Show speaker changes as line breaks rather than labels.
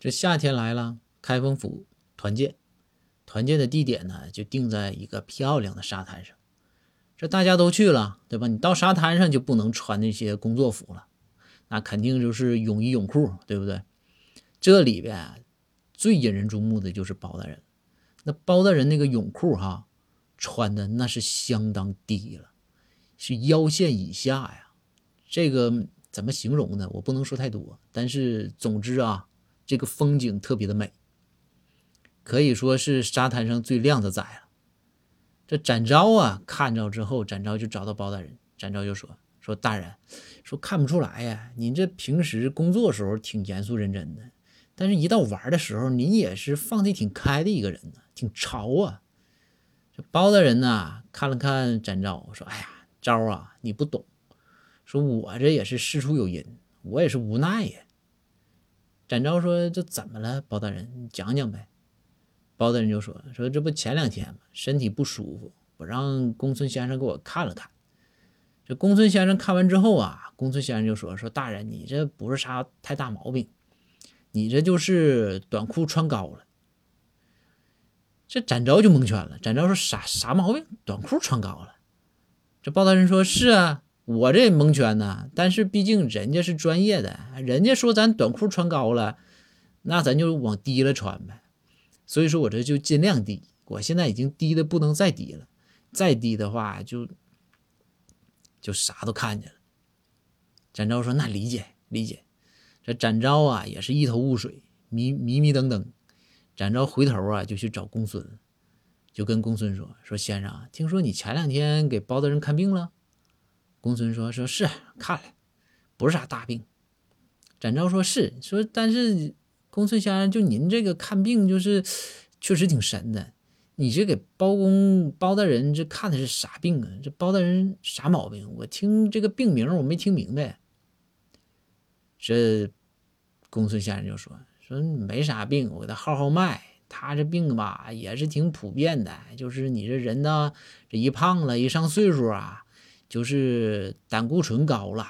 这夏天来了，开封府团建，团建的地点呢就定在一个漂亮的沙滩上。这大家都去了，对吧？你到沙滩上就不能穿那些工作服了，那肯定就是泳衣泳裤，对不对？这里边最引人注目的就是包大人，那包大人那个泳裤哈，穿的那是相当低了，是腰线以下呀。这个怎么形容呢？我不能说太多，但是总之啊。这个风景特别的美，可以说是沙滩上最靓的仔了。这展昭啊，看着之后，展昭就找到包大人，展昭就说：“说大人，说看不出来呀，您这平时工作时候挺严肃认真的，但是一到玩的时候，您也是放的挺开的一个人呢，挺潮啊。”这包大人呢，看了看展昭，说：“哎呀，昭啊，你不懂，说我这也是事出有因，我也是无奈呀。”展昭说：“这怎么了，包大人？你讲讲呗。”包大人就说：“说这不前两天嘛，身体不舒服，我让公孙先生给我看了看。这公孙先生看完之后啊，公孙先生就说：说大人，你这不是啥太大毛病，你这就是短裤穿高了。”这展昭就蒙圈了。展昭说：“啥啥毛病？短裤穿高了？”这包大人说：“是啊。”我这蒙圈呢，但是毕竟人家是专业的，人家说咱短裤穿高了，那咱就往低了穿呗。所以说我这就尽量低，我现在已经低的不能再低了，再低的话就就啥都看见了。展昭说：“那理解理解。”这展昭啊也是一头雾水，迷迷迷瞪瞪。展昭回头啊就去找公孙，就跟公孙说：“说先生，听说你前两天给包大人看病了。”公孙说：“说是看了，不是啥大病。”展昭说：“是说，但是公孙先生，就您这个看病，就是确实挺神的。你这给包公包大人这看的是啥病啊？这包大人啥毛病？我听这个病名我没听明白。”这公孙先生就说：“说没啥病，我给他号号脉。他这病吧也是挺普遍的，就是你这人呢，这一胖了，一上岁数啊。”就是胆固醇高了，